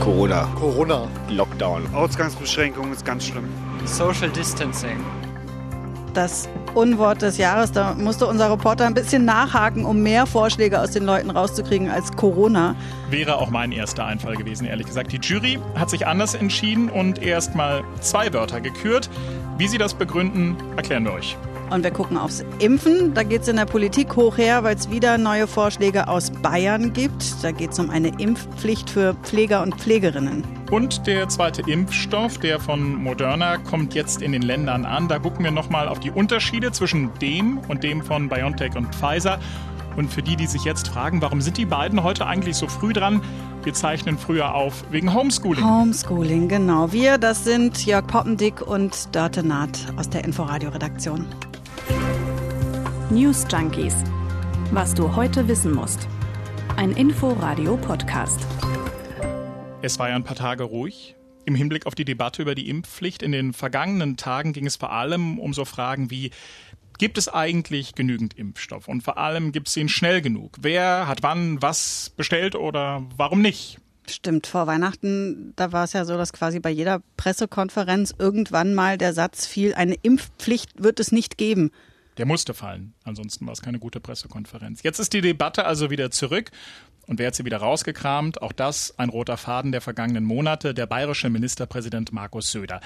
Corona. Corona. Lockdown. Ausgangsbeschränkung ist ganz schlimm. Social Distancing. Das Unwort des Jahres, da musste unser Reporter ein bisschen nachhaken, um mehr Vorschläge aus den Leuten rauszukriegen als Corona. Wäre auch mein erster Einfall gewesen, ehrlich gesagt. Die Jury hat sich anders entschieden und erst mal zwei Wörter gekürt. Wie sie das begründen, erklären wir euch. Und wir gucken aufs Impfen. Da geht es in der Politik hoch her, weil es wieder neue Vorschläge aus Bayern gibt. Da geht es um eine Impfpflicht für Pfleger und Pflegerinnen. Und der zweite Impfstoff, der von Moderna, kommt jetzt in den Ländern an. Da gucken wir nochmal auf die Unterschiede zwischen dem und dem von BioNTech und Pfizer. Und für die, die sich jetzt fragen, warum sind die beiden heute eigentlich so früh dran? Wir zeichnen früher auf wegen Homeschooling. Homeschooling, genau. Wir, das sind Jörg Poppendick und Dörte Naht aus der Inforadio-Redaktion. News Junkies. Was du heute wissen musst. Ein Info-Radio-Podcast. Es war ja ein paar Tage ruhig. Im Hinblick auf die Debatte über die Impfpflicht in den vergangenen Tagen ging es vor allem um so Fragen wie, gibt es eigentlich genügend Impfstoff? Und vor allem gibt es ihn schnell genug? Wer hat wann was bestellt oder warum nicht? Stimmt, vor Weihnachten, da war es ja so, dass quasi bei jeder Pressekonferenz irgendwann mal der Satz fiel, eine Impfpflicht wird es nicht geben. Der musste fallen. Ansonsten war es keine gute Pressekonferenz. Jetzt ist die Debatte also wieder zurück. Und wer hat sie wieder rausgekramt? Auch das ein roter Faden der vergangenen Monate, der bayerische Ministerpräsident Markus Söder.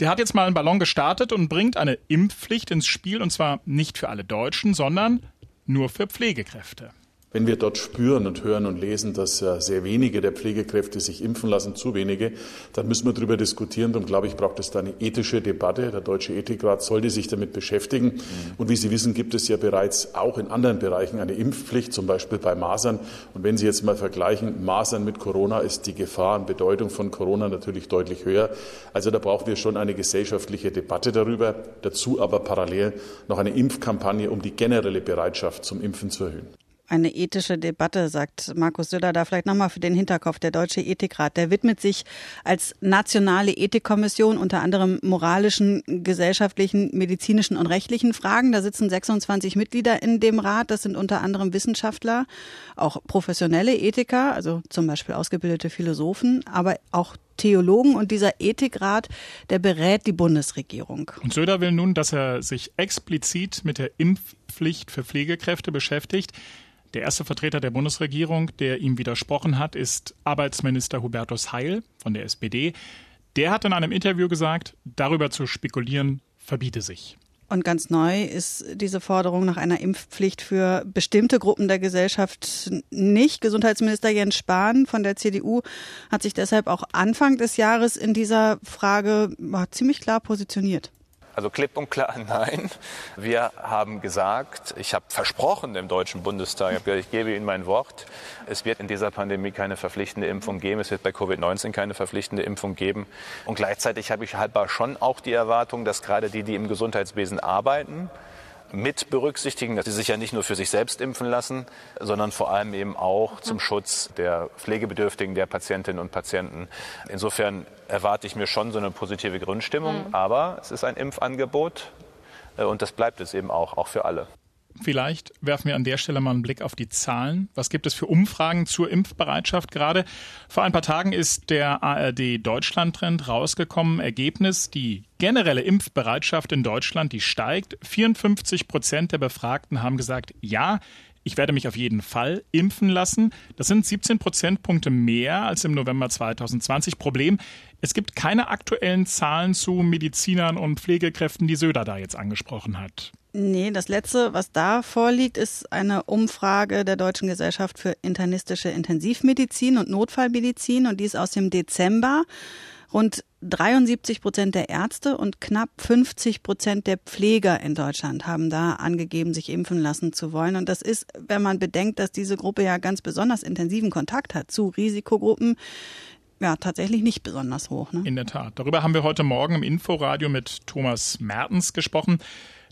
Der hat jetzt mal einen Ballon gestartet und bringt eine Impfpflicht ins Spiel, und zwar nicht für alle Deutschen, sondern nur für Pflegekräfte. Wenn wir dort spüren und hören und lesen, dass sehr wenige der Pflegekräfte sich impfen lassen, zu wenige, dann müssen wir darüber diskutieren. Darum glaube ich, braucht es da eine ethische Debatte. Der Deutsche Ethikrat sollte sich damit beschäftigen. Und wie Sie wissen, gibt es ja bereits auch in anderen Bereichen eine Impfpflicht, zum Beispiel bei Masern. Und wenn Sie jetzt mal vergleichen, Masern mit Corona, ist die Gefahr und Bedeutung von Corona natürlich deutlich höher. Also da brauchen wir schon eine gesellschaftliche Debatte darüber. Dazu aber parallel noch eine Impfkampagne, um die generelle Bereitschaft zum Impfen zu erhöhen eine ethische Debatte, sagt Markus Söder da vielleicht nochmal für den Hinterkopf. Der Deutsche Ethikrat, der widmet sich als nationale Ethikkommission unter anderem moralischen, gesellschaftlichen, medizinischen und rechtlichen Fragen. Da sitzen 26 Mitglieder in dem Rat. Das sind unter anderem Wissenschaftler, auch professionelle Ethiker, also zum Beispiel ausgebildete Philosophen, aber auch Theologen und dieser Ethikrat, der berät die Bundesregierung. Und Söder will nun, dass er sich explizit mit der Impfpflicht für Pflegekräfte beschäftigt. Der erste Vertreter der Bundesregierung, der ihm widersprochen hat, ist Arbeitsminister Hubertus Heil von der SPD. Der hat in einem Interview gesagt, darüber zu spekulieren verbiete sich. Und ganz neu ist diese Forderung nach einer Impfpflicht für bestimmte Gruppen der Gesellschaft nicht. Gesundheitsminister Jens Spahn von der CDU hat sich deshalb auch Anfang des Jahres in dieser Frage ziemlich klar positioniert. Also klipp und klar nein. Wir haben gesagt, ich habe versprochen im Deutschen Bundestag, ich, ich gebe Ihnen mein Wort, es wird in dieser Pandemie keine verpflichtende Impfung geben, es wird bei Covid-19 keine verpflichtende Impfung geben. Und gleichzeitig habe ich haltbar schon auch die Erwartung, dass gerade die, die im Gesundheitswesen arbeiten, mit berücksichtigen, dass sie sich ja nicht nur für sich selbst impfen lassen, sondern vor allem eben auch zum Schutz der Pflegebedürftigen, der Patientinnen und Patienten. Insofern erwarte ich mir schon so eine positive Grundstimmung, mhm. aber es ist ein Impfangebot äh, und das bleibt es eben auch, auch für alle. Vielleicht werfen wir an der Stelle mal einen Blick auf die Zahlen. Was gibt es für Umfragen zur Impfbereitschaft gerade? Vor ein paar Tagen ist der ARD Deutschland-Trend rausgekommen. Ergebnis, die generelle Impfbereitschaft in Deutschland, die steigt. 54 Prozent der Befragten haben gesagt, ja, ich werde mich auf jeden Fall impfen lassen. Das sind 17 Prozentpunkte mehr als im November 2020. Problem, es gibt keine aktuellen Zahlen zu Medizinern und Pflegekräften, die Söder da jetzt angesprochen hat. Nee, das letzte, was da vorliegt, ist eine Umfrage der Deutschen Gesellschaft für internistische Intensivmedizin und Notfallmedizin und die ist aus dem Dezember. Rund 73 Prozent der Ärzte und knapp 50 Prozent der Pfleger in Deutschland haben da angegeben, sich impfen lassen zu wollen. Und das ist, wenn man bedenkt, dass diese Gruppe ja ganz besonders intensiven Kontakt hat zu Risikogruppen, ja, tatsächlich nicht besonders hoch. Ne? In der Tat. Darüber haben wir heute Morgen im Inforadio mit Thomas Mertens gesprochen.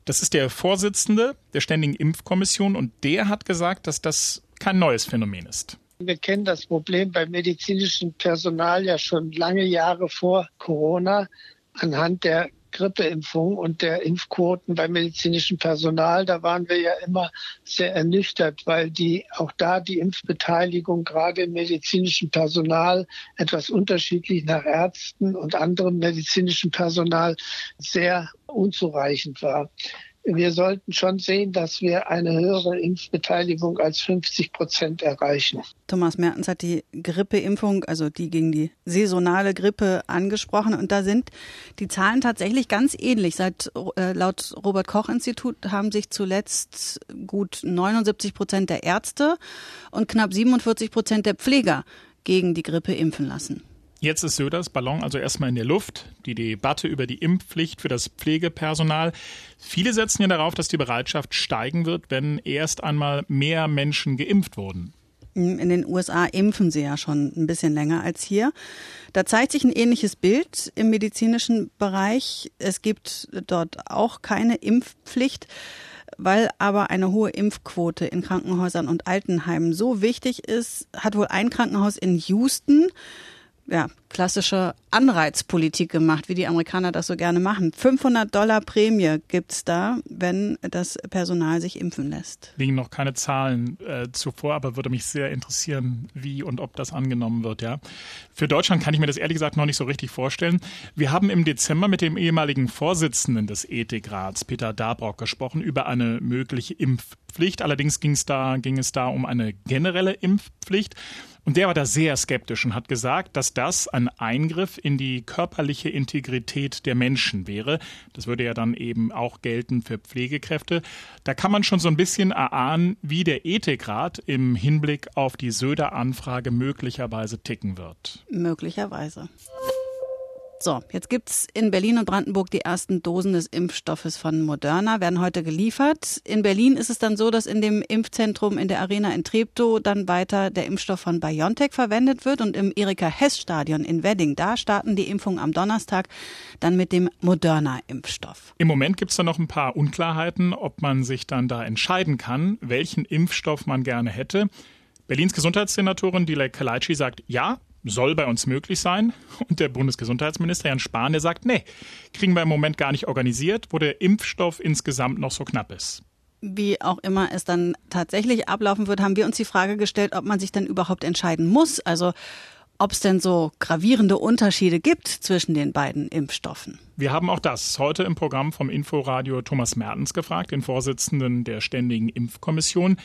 Das ist der Vorsitzende der Ständigen Impfkommission und der hat gesagt, dass das kein neues Phänomen ist. Wir kennen das Problem beim medizinischen Personal ja schon lange Jahre vor Corona anhand der Grippeimpfung und der Impfquoten beim medizinischen Personal. Da waren wir ja immer sehr ernüchtert, weil die auch da die Impfbeteiligung gerade im medizinischen Personal etwas unterschiedlich nach Ärzten und anderem medizinischen Personal sehr unzureichend war wir sollten schon sehen, dass wir eine höhere Impfbeteiligung als 50 Prozent erreichen. Thomas Mertens hat die Grippeimpfung, also die gegen die saisonale Grippe angesprochen. Und da sind die Zahlen tatsächlich ganz ähnlich. Seit, äh, laut Robert Koch Institut haben sich zuletzt gut 79 Prozent der Ärzte und knapp 47 Prozent der Pfleger gegen die Grippe impfen lassen. Jetzt ist Söders Ballon also erstmal in der Luft. Die Debatte über die Impfpflicht für das Pflegepersonal. Viele setzen ja darauf, dass die Bereitschaft steigen wird, wenn erst einmal mehr Menschen geimpft wurden. In den USA impfen sie ja schon ein bisschen länger als hier. Da zeigt sich ein ähnliches Bild im medizinischen Bereich. Es gibt dort auch keine Impfpflicht weil aber eine hohe Impfquote in Krankenhäusern und Altenheimen so wichtig ist, hat wohl ein Krankenhaus in Houston ja, klassische Anreizpolitik gemacht, wie die Amerikaner das so gerne machen. 500 Dollar Prämie gibt's da, wenn das Personal sich impfen lässt. Liegen noch keine Zahlen äh, zuvor, aber würde mich sehr interessieren, wie und ob das angenommen wird. Ja, Für Deutschland kann ich mir das ehrlich gesagt noch nicht so richtig vorstellen. Wir haben im Dezember mit dem ehemaligen Vorsitzenden des Ethikrats, Peter Dabrock, gesprochen über eine mögliche Impfpflicht. Allerdings ging es da, ging es da um eine generelle Impfpflicht. Und der war da sehr skeptisch und hat gesagt, dass das ein Eingriff in die körperliche Integrität der Menschen wäre. Das würde ja dann eben auch gelten für Pflegekräfte. Da kann man schon so ein bisschen erahnen, wie der Ethikrat im Hinblick auf die Söder-Anfrage möglicherweise ticken wird. Möglicherweise. So, jetzt gibt's in Berlin und Brandenburg die ersten Dosen des Impfstoffes von Moderna, werden heute geliefert. In Berlin ist es dann so, dass in dem Impfzentrum in der Arena in Treptow dann weiter der Impfstoff von BioNTech verwendet wird und im Erika-Hess-Stadion in Wedding, da starten die Impfungen am Donnerstag dann mit dem Moderna-Impfstoff. Im Moment gibt's da noch ein paar Unklarheiten, ob man sich dann da entscheiden kann, welchen Impfstoff man gerne hätte. Berlins Gesundheitssenatorin Dilek Kalaitschi sagt, ja, soll bei uns möglich sein. Und der Bundesgesundheitsminister Jan Spahn, der sagt, nee, kriegen wir im Moment gar nicht organisiert, wo der Impfstoff insgesamt noch so knapp ist. Wie auch immer es dann tatsächlich ablaufen wird, haben wir uns die Frage gestellt, ob man sich denn überhaupt entscheiden muss. Also ob es denn so gravierende Unterschiede gibt zwischen den beiden Impfstoffen. Wir haben auch das heute im Programm vom Inforadio Thomas Mertens gefragt, den Vorsitzenden der Ständigen Impfkommission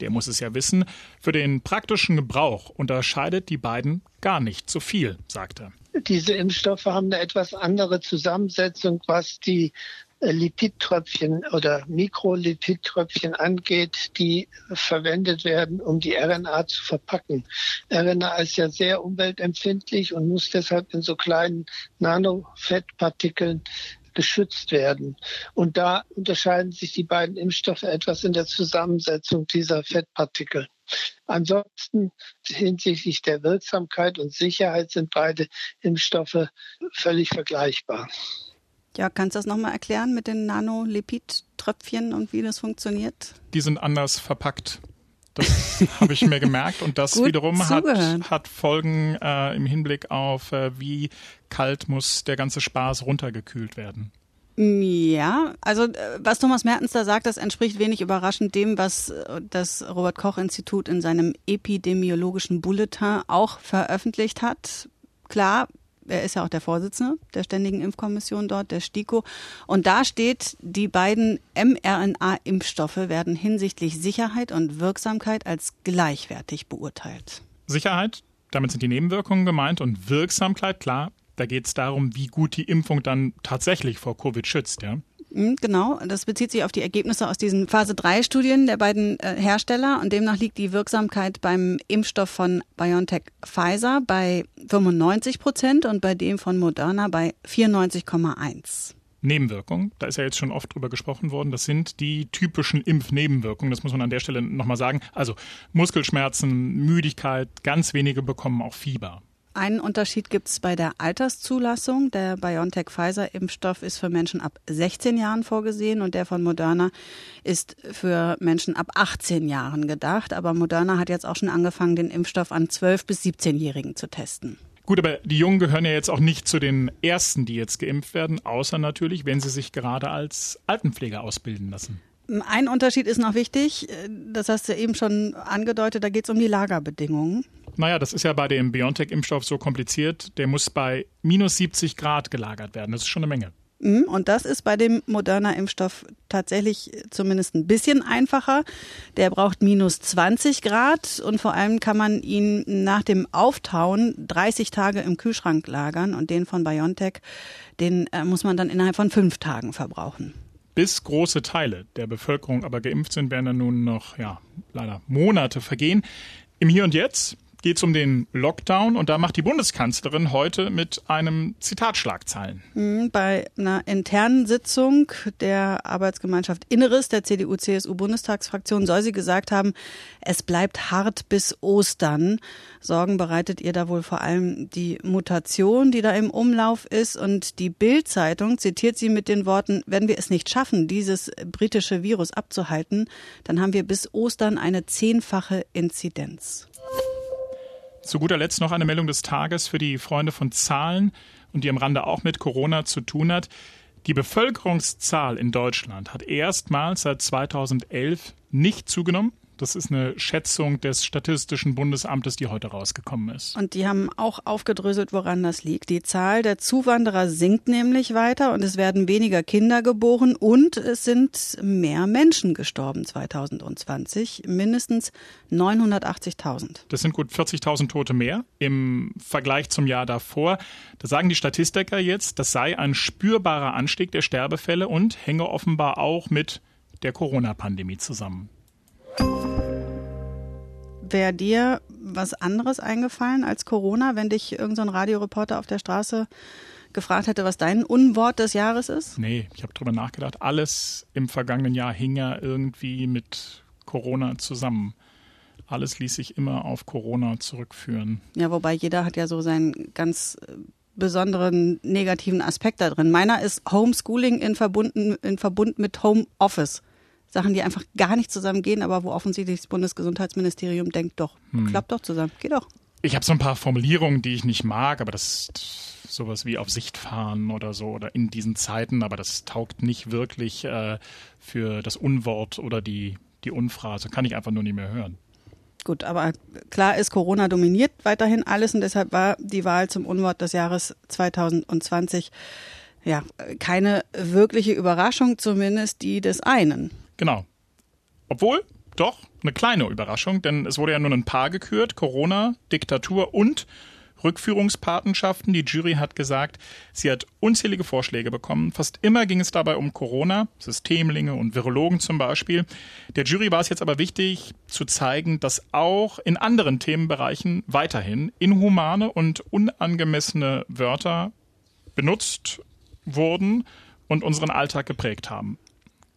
der muss es ja wissen, für den praktischen Gebrauch unterscheidet die beiden gar nicht so viel, sagt er. Diese Impfstoffe haben eine etwas andere Zusammensetzung, was die äh, Lipidtröpfchen oder Mikrolipidtröpfchen angeht, die verwendet werden, um die RNA zu verpacken. RNA ist ja sehr umweltempfindlich und muss deshalb in so kleinen Nanofettpartikeln geschützt werden. Und da unterscheiden sich die beiden Impfstoffe etwas in der Zusammensetzung dieser Fettpartikel. Ansonsten hinsichtlich der Wirksamkeit und Sicherheit sind beide Impfstoffe völlig vergleichbar. Ja, kannst du das nochmal erklären mit den Nanolipid-Tröpfchen und wie das funktioniert? Die sind anders verpackt. Das habe ich mir gemerkt und das wiederum hat, hat Folgen äh, im Hinblick auf, äh, wie kalt muss der ganze Spaß runtergekühlt werden. Ja, also äh, was Thomas Mertens da sagt, das entspricht wenig überraschend dem, was äh, das Robert Koch Institut in seinem epidemiologischen Bulletin auch veröffentlicht hat. Klar, er ist ja auch der Vorsitzende der Ständigen Impfkommission dort, der STIKO. Und da steht, die beiden mRNA-Impfstoffe werden hinsichtlich Sicherheit und Wirksamkeit als gleichwertig beurteilt. Sicherheit, damit sind die Nebenwirkungen gemeint und Wirksamkeit, klar, da geht es darum, wie gut die Impfung dann tatsächlich vor Covid schützt, ja. Hm, genau, das bezieht sich auf die Ergebnisse aus diesen Phase-3-Studien der beiden äh, Hersteller und demnach liegt die Wirksamkeit beim Impfstoff von BioNTech Pfizer bei 95 Prozent und bei dem von Moderna bei 94,1. Nebenwirkungen, da ist ja jetzt schon oft drüber gesprochen worden, das sind die typischen Impfnebenwirkungen, das muss man an der Stelle nochmal sagen. Also Muskelschmerzen, Müdigkeit, ganz wenige bekommen auch Fieber. Einen Unterschied gibt es bei der Alterszulassung. Der BioNTech-Pfizer-Impfstoff ist für Menschen ab 16 Jahren vorgesehen und der von Moderna ist für Menschen ab 18 Jahren gedacht. Aber Moderna hat jetzt auch schon angefangen, den Impfstoff an 12- bis 17-Jährigen zu testen. Gut, aber die Jungen gehören ja jetzt auch nicht zu den Ersten, die jetzt geimpft werden, außer natürlich, wenn sie sich gerade als Altenpfleger ausbilden lassen. Ein Unterschied ist noch wichtig, das hast du eben schon angedeutet, da geht es um die Lagerbedingungen. Naja, das ist ja bei dem BioNTech-Impfstoff so kompliziert, der muss bei minus 70 Grad gelagert werden. Das ist schon eine Menge. Mhm, und das ist bei dem Moderna-Impfstoff tatsächlich zumindest ein bisschen einfacher. Der braucht minus 20 Grad und vor allem kann man ihn nach dem Auftauen 30 Tage im Kühlschrank lagern und den von BioNTech, den äh, muss man dann innerhalb von fünf Tagen verbrauchen. Bis große Teile der Bevölkerung aber geimpft sind, werden dann nun noch, ja, leider Monate vergehen. Im Hier und Jetzt geht es um den Lockdown und da macht die Bundeskanzlerin heute mit einem Zitat Schlagzeilen. Mhm, bei einer internen Sitzung der Arbeitsgemeinschaft Inneres der CDU-CSU-Bundestagsfraktion soll sie gesagt haben, es bleibt hart bis Ostern. Sorgen bereitet ihr da wohl vor allem die Mutation, die da im Umlauf ist. Und die Bild-Zeitung zitiert sie mit den Worten, wenn wir es nicht schaffen, dieses britische Virus abzuhalten, dann haben wir bis Ostern eine zehnfache Inzidenz. Zu guter Letzt noch eine Meldung des Tages für die Freunde von Zahlen und die am Rande auch mit Corona zu tun hat. Die Bevölkerungszahl in Deutschland hat erstmals seit 2011 nicht zugenommen. Das ist eine Schätzung des Statistischen Bundesamtes, die heute rausgekommen ist. Und die haben auch aufgedröselt, woran das liegt. Die Zahl der Zuwanderer sinkt nämlich weiter und es werden weniger Kinder geboren und es sind mehr Menschen gestorben 2020, mindestens 980.000. Das sind gut 40.000 Tote mehr im Vergleich zum Jahr davor. Da sagen die Statistiker jetzt, das sei ein spürbarer Anstieg der Sterbefälle und hänge offenbar auch mit der Corona-Pandemie zusammen. Wäre dir was anderes eingefallen als Corona, wenn dich irgendein so Radioreporter auf der Straße gefragt hätte, was dein Unwort des Jahres ist? Nee, ich habe drüber nachgedacht. Alles im vergangenen Jahr hing ja irgendwie mit Corona zusammen. Alles ließ sich immer auf Corona zurückführen. Ja, wobei jeder hat ja so seinen ganz äh, besonderen negativen Aspekt da drin. Meiner ist Homeschooling in, verbunden, in Verbund mit Homeoffice. Sachen, die einfach gar nicht zusammengehen, aber wo offensichtlich das Bundesgesundheitsministerium denkt, doch, hm. klappt doch zusammen, geht doch. Ich habe so ein paar Formulierungen, die ich nicht mag, aber das ist sowas wie auf Sicht fahren oder so oder in diesen Zeiten, aber das taugt nicht wirklich äh, für das Unwort oder die, die Unphrase. Kann ich einfach nur nicht mehr hören. Gut, aber klar ist, Corona dominiert weiterhin alles und deshalb war die Wahl zum Unwort des Jahres 2020 ja keine wirkliche Überraschung, zumindest die des einen. Genau. Obwohl, doch, eine kleine Überraschung, denn es wurde ja nur ein Paar gekürt, Corona, Diktatur und Rückführungspatenschaften. Die Jury hat gesagt, sie hat unzählige Vorschläge bekommen. Fast immer ging es dabei um Corona, Systemlinge und Virologen zum Beispiel. Der Jury war es jetzt aber wichtig zu zeigen, dass auch in anderen Themenbereichen weiterhin inhumane und unangemessene Wörter benutzt wurden und unseren Alltag geprägt haben.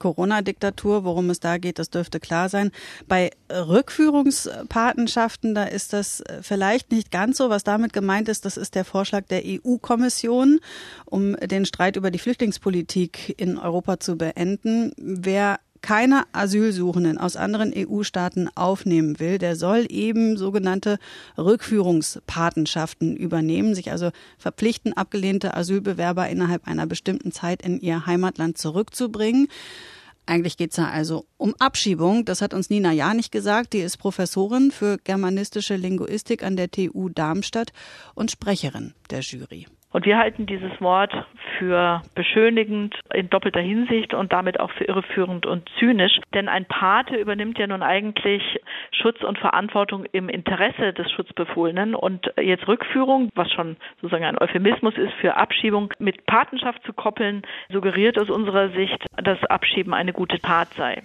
Corona-Diktatur, worum es da geht, das dürfte klar sein. Bei Rückführungspatenschaften, da ist das vielleicht nicht ganz so. Was damit gemeint ist, das ist der Vorschlag der EU-Kommission, um den Streit über die Flüchtlingspolitik in Europa zu beenden. Wer keine Asylsuchenden aus anderen EU-Staaten aufnehmen will, der soll eben sogenannte Rückführungspatenschaften übernehmen, sich also verpflichten, abgelehnte Asylbewerber innerhalb einer bestimmten Zeit in ihr Heimatland zurückzubringen. Eigentlich geht es ja also um Abschiebung. Das hat uns Nina Ja nicht gesagt. Die ist Professorin für germanistische Linguistik an der TU Darmstadt und Sprecherin der Jury. Und wir halten dieses Wort für beschönigend in doppelter Hinsicht und damit auch für irreführend und zynisch. Denn ein Pate übernimmt ja nun eigentlich Schutz und Verantwortung im Interesse des Schutzbefohlenen. Und jetzt Rückführung, was schon sozusagen ein Euphemismus ist für Abschiebung, mit Patenschaft zu koppeln, suggeriert aus unserer Sicht, dass Abschieben eine gute Tat sei.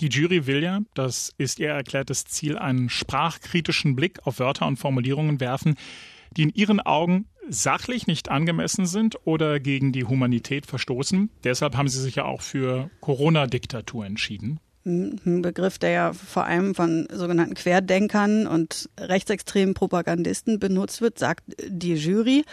Die Jury will ja, das ist ihr erklärtes Ziel, einen sprachkritischen Blick auf Wörter und Formulierungen werfen, die in ihren Augen sachlich nicht angemessen sind oder gegen die Humanität verstoßen. Deshalb haben sie sich ja auch für Corona-Diktatur entschieden. Ein Begriff, der ja vor allem von sogenannten Querdenkern und rechtsextremen Propagandisten benutzt wird, sagt die Jury.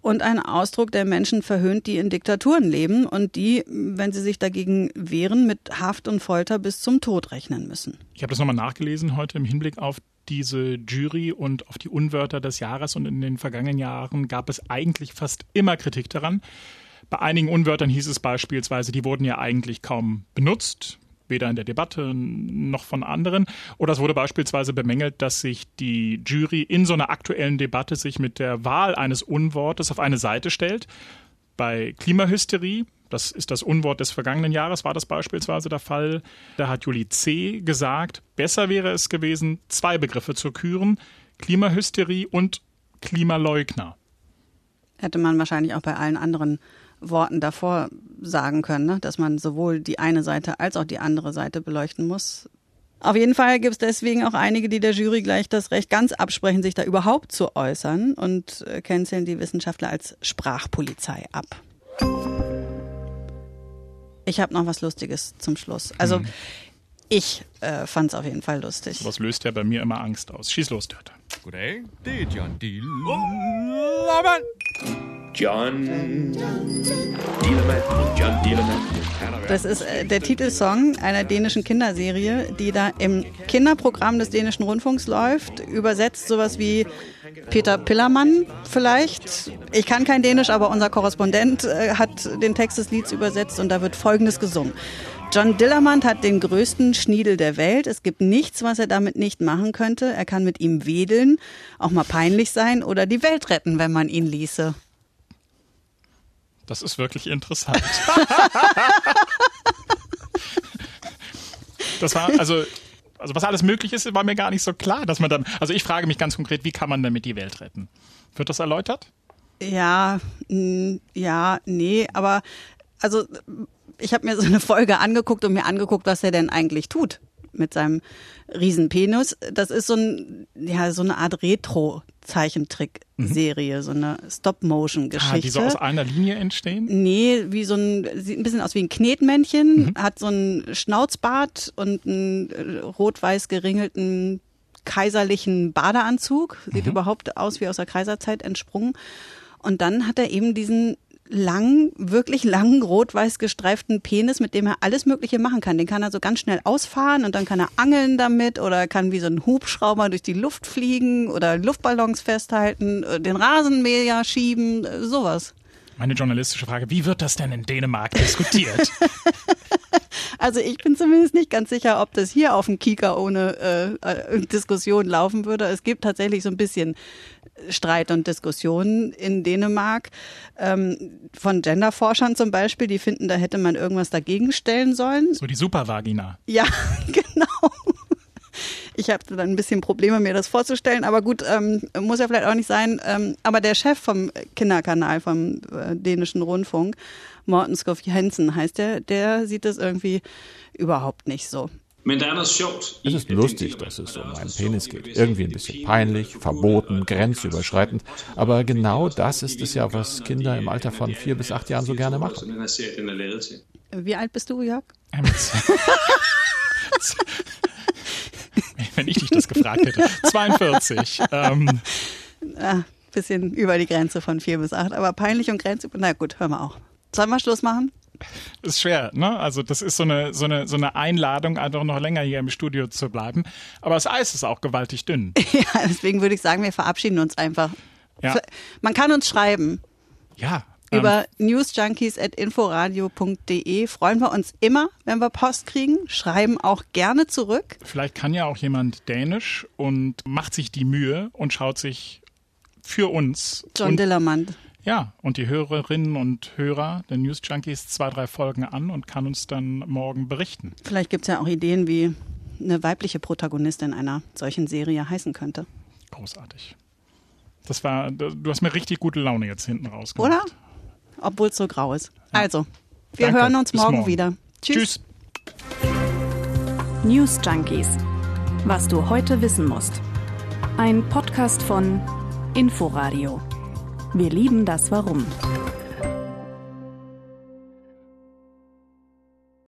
Und ein Ausdruck, der Menschen verhöhnt, die in Diktaturen leben und die, wenn sie sich dagegen wehren, mit Haft und Folter bis zum Tod rechnen müssen. Ich habe das nochmal nachgelesen heute im Hinblick auf diese Jury und auf die Unwörter des Jahres und in den vergangenen Jahren gab es eigentlich fast immer Kritik daran. Bei einigen Unwörtern hieß es beispielsweise, die wurden ja eigentlich kaum benutzt, weder in der Debatte noch von anderen. Oder es wurde beispielsweise bemängelt, dass sich die Jury in so einer aktuellen Debatte sich mit der Wahl eines Unwortes auf eine Seite stellt. Bei Klimahysterie, das ist das Unwort des vergangenen Jahres, war das beispielsweise der Fall. Da hat Juli C. gesagt, besser wäre es gewesen, zwei Begriffe zu küren, Klimahysterie und Klimaleugner. Hätte man wahrscheinlich auch bei allen anderen Worten davor sagen können, ne? dass man sowohl die eine Seite als auch die andere Seite beleuchten muss. Auf jeden Fall gibt es deswegen auch einige, die der Jury gleich das Recht ganz absprechen, sich da überhaupt zu äußern und äh, canceln die Wissenschaftler als Sprachpolizei ab. Ich habe noch was Lustiges zum Schluss. Also hm. ich äh, fand es auf jeden Fall lustig. Was löst ja bei mir immer Angst aus? Schieß los, Dörte. Good day, John D. John Dielemann John. Das ist äh, der Titelsong einer dänischen Kinderserie, die da im Kinderprogramm des dänischen Rundfunks läuft. Übersetzt sowas wie Peter Pillermann vielleicht. Ich kann kein Dänisch, aber unser Korrespondent äh, hat den Text des Lieds übersetzt und da wird Folgendes gesungen. John Dillermand hat den größten Schniedel der Welt. Es gibt nichts, was er damit nicht machen könnte. Er kann mit ihm wedeln, auch mal peinlich sein oder die Welt retten, wenn man ihn ließe. Das ist wirklich interessant. das war also also was alles möglich ist, war mir gar nicht so klar, dass man dann also ich frage mich ganz konkret, wie kann man damit die Welt retten? Wird das erläutert? Ja, ja, nee, aber also ich habe mir so eine Folge angeguckt und mir angeguckt, was er denn eigentlich tut mit seinem Riesenpenis. Das ist so ein ja so eine Art Retro Zeichentrickserie, mhm. so eine Stop-Motion-Geschichte. Ah, die so aus einer Linie entstehen? Nee, wie so ein, sieht ein bisschen aus wie ein Knetmännchen, mhm. hat so einen Schnauzbart und einen äh, rot-weiß geringelten kaiserlichen Badeanzug, sieht mhm. überhaupt aus wie aus der Kaiserzeit entsprungen. Und dann hat er eben diesen langen, wirklich langen, rot-weiß gestreiften Penis, mit dem er alles Mögliche machen kann. Den kann er so ganz schnell ausfahren und dann kann er angeln damit oder er kann wie so ein Hubschrauber durch die Luft fliegen oder Luftballons festhalten, äh, den Rasenmäher schieben, äh, sowas. Meine journalistische Frage, wie wird das denn in Dänemark diskutiert? also ich bin zumindest nicht ganz sicher, ob das hier auf dem Kika ohne äh, äh, Diskussion laufen würde. Es gibt tatsächlich so ein bisschen Streit und Diskussionen in Dänemark ähm, von Genderforschern zum Beispiel, die finden, da hätte man irgendwas dagegen stellen sollen. So die Supervagina. Ja, genau. Ich habe dann ein bisschen Probleme, mir das vorzustellen, aber gut, ähm, muss ja vielleicht auch nicht sein. Ähm, aber der Chef vom Kinderkanal, vom äh, dänischen Rundfunk, Morten Skoff Jensen heißt der, der sieht das irgendwie überhaupt nicht so. Es ist lustig, dass es um einen Penis geht. Irgendwie ein bisschen peinlich, verboten, grenzüberschreitend. Aber genau das ist es ja, was Kinder im Alter von vier bis acht Jahren so gerne machen. Wie alt bist du, Jörg? Das gefragt hätte. 42. Ähm. Ah, bisschen über die Grenze von vier bis acht. Aber peinlich und grenzüber. Na gut, hören wir auch. Sollen wir Schluss machen? ist schwer, ne? Also das ist so eine, so eine, so eine Einladung, einfach noch länger hier im Studio zu bleiben. Aber das Eis ist auch gewaltig dünn. ja, deswegen würde ich sagen, wir verabschieden uns einfach. Ja. Man kann uns schreiben. Ja. Über newsjunkies.inforadio.de freuen wir uns immer, wenn wir Post kriegen. Schreiben auch gerne zurück. Vielleicht kann ja auch jemand Dänisch und macht sich die Mühe und schaut sich für uns. John Dillermand ja, und die Hörerinnen und Hörer der News Junkies zwei, drei Folgen an und kann uns dann morgen berichten. Vielleicht gibt es ja auch Ideen, wie eine weibliche Protagonistin einer solchen Serie heißen könnte. Großartig. Das war, du hast mir richtig gute Laune jetzt hinten rausgemacht. Oder? Obwohl es so grau ist. Ja. Also, wir Danke. hören uns morgen, morgen, wieder. Tschüss. Tschüss. News Junkies. Was du heute wissen musst. Ein Podcast von Inforadio. Wir lieben das Warum.